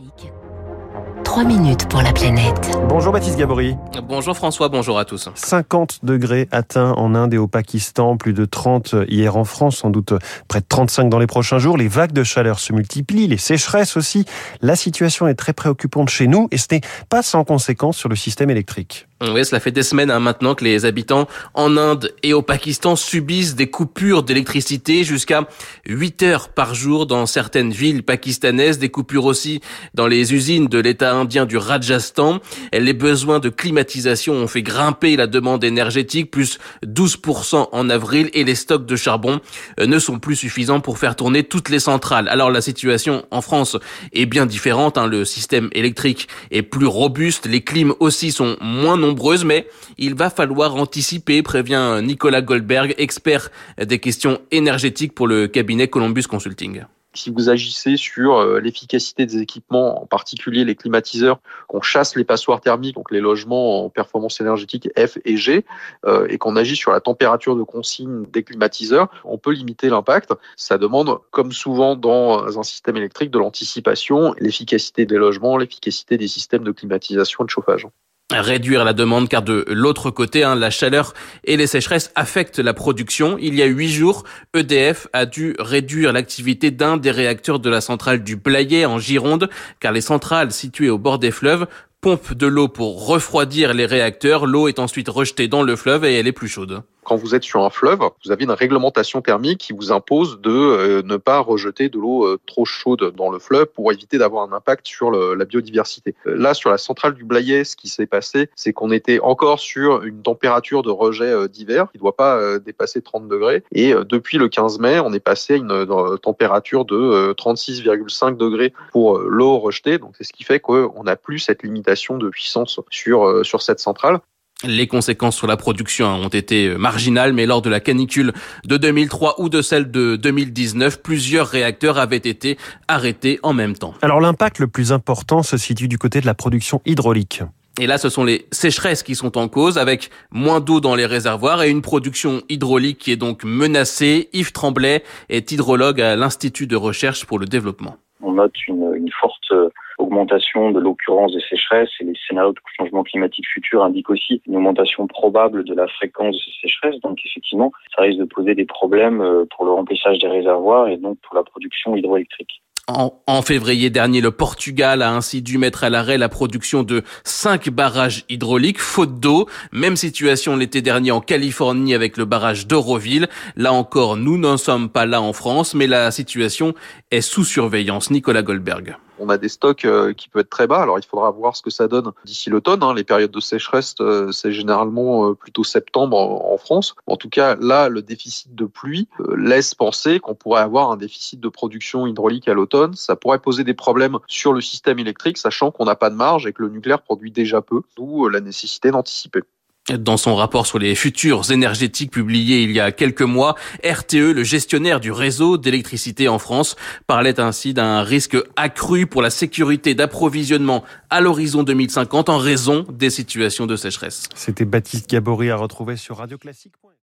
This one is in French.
Classique. 3 minutes pour la planète. Bonjour Baptiste Gabory. Bonjour François, bonjour à tous. 50 degrés atteints en Inde et au Pakistan, plus de 30 hier en France, sans doute près de 35 dans les prochains jours. Les vagues de chaleur se multiplient, les sécheresses aussi. La situation est très préoccupante chez nous et ce n'est pas sans conséquence sur le système électrique. Oui, cela fait des semaines hein, maintenant que les habitants en Inde et au Pakistan subissent des coupures d'électricité jusqu'à 8 heures par jour dans certaines villes pakistanaises, des coupures aussi dans les usines de l'État indien du Rajasthan. Les besoins de climatisation ont fait grimper la demande énergétique, plus 12% en avril, et les stocks de charbon euh, ne sont plus suffisants pour faire tourner toutes les centrales. Alors la situation en France est bien différente, hein. le système électrique est plus robuste, les clims aussi sont moins nombreux mais il va falloir anticiper, prévient Nicolas Goldberg, expert des questions énergétiques pour le cabinet Columbus Consulting. Si vous agissez sur euh, l'efficacité des équipements, en particulier les climatiseurs, qu'on chasse les passoires thermiques, donc les logements en performance énergétique F et G, euh, et qu'on agit sur la température de consigne des climatiseurs, on peut limiter l'impact. Ça demande, comme souvent dans un système électrique, de l'anticipation, l'efficacité des logements, l'efficacité des systèmes de climatisation et de chauffage réduire la demande car de l'autre côté, hein, la chaleur et les sécheresses affectent la production. Il y a huit jours, EDF a dû réduire l'activité d'un des réacteurs de la centrale du Blayet en Gironde car les centrales situées au bord des fleuves pompent de l'eau pour refroidir les réacteurs. L'eau est ensuite rejetée dans le fleuve et elle est plus chaude quand vous êtes sur un fleuve, vous avez une réglementation thermique qui vous impose de euh, ne pas rejeter de l'eau euh, trop chaude dans le fleuve pour éviter d'avoir un impact sur la biodiversité. Euh, là, sur la centrale du Blayet, ce qui s'est passé, c'est qu'on était encore sur une température de rejet d'hiver qui ne doit pas dépasser 30 degrés. Et depuis le 15 mai, on est passé à une température de 36,5 degrés pour l'eau rejetée. Donc, c'est ce qui fait qu'on n'a plus cette limitation de puissance sur, sur cette centrale. Les conséquences sur la production ont été marginales, mais lors de la canicule de 2003 ou de celle de 2019, plusieurs réacteurs avaient été arrêtés en même temps. Alors l'impact le plus important se situe du côté de la production hydraulique. Et là, ce sont les sécheresses qui sont en cause, avec moins d'eau dans les réservoirs et une production hydraulique qui est donc menacée. Yves Tremblay est hydrologue à l'Institut de recherche pour le développement. On note une, une forte augmentation de l'occurrence des sécheresses et les scénarios de changement climatique futur indiquent aussi une augmentation probable de la fréquence de ces sécheresses. Donc effectivement, ça risque de poser des problèmes euh, pour le remplissage des réservoirs et donc pour la production hydroélectrique. En, février dernier, le Portugal a ainsi dû mettre à l'arrêt la production de cinq barrages hydrauliques, faute d'eau. Même situation l'été dernier en Californie avec le barrage d'Euroville. Là encore, nous n'en sommes pas là en France, mais la situation est sous surveillance. Nicolas Goldberg on a des stocks euh, qui peuvent être très bas. Alors il faudra voir ce que ça donne d'ici l'automne. Hein. Les périodes de sécheresse, euh, c'est généralement euh, plutôt septembre en France. En tout cas, là, le déficit de pluie laisse penser qu'on pourrait avoir un déficit de production hydraulique à l'automne. Ça pourrait poser des problèmes sur le système électrique, sachant qu'on n'a pas de marge et que le nucléaire produit déjà peu, d'où la nécessité d'anticiper. Dans son rapport sur les futurs énergétiques publié il y a quelques mois, RTE, le gestionnaire du réseau d'électricité en France, parlait ainsi d'un risque accru pour la sécurité d'approvisionnement à l'horizon 2050 en raison des situations de sécheresse. C'était Baptiste Gabory à retrouver sur Radio Classique.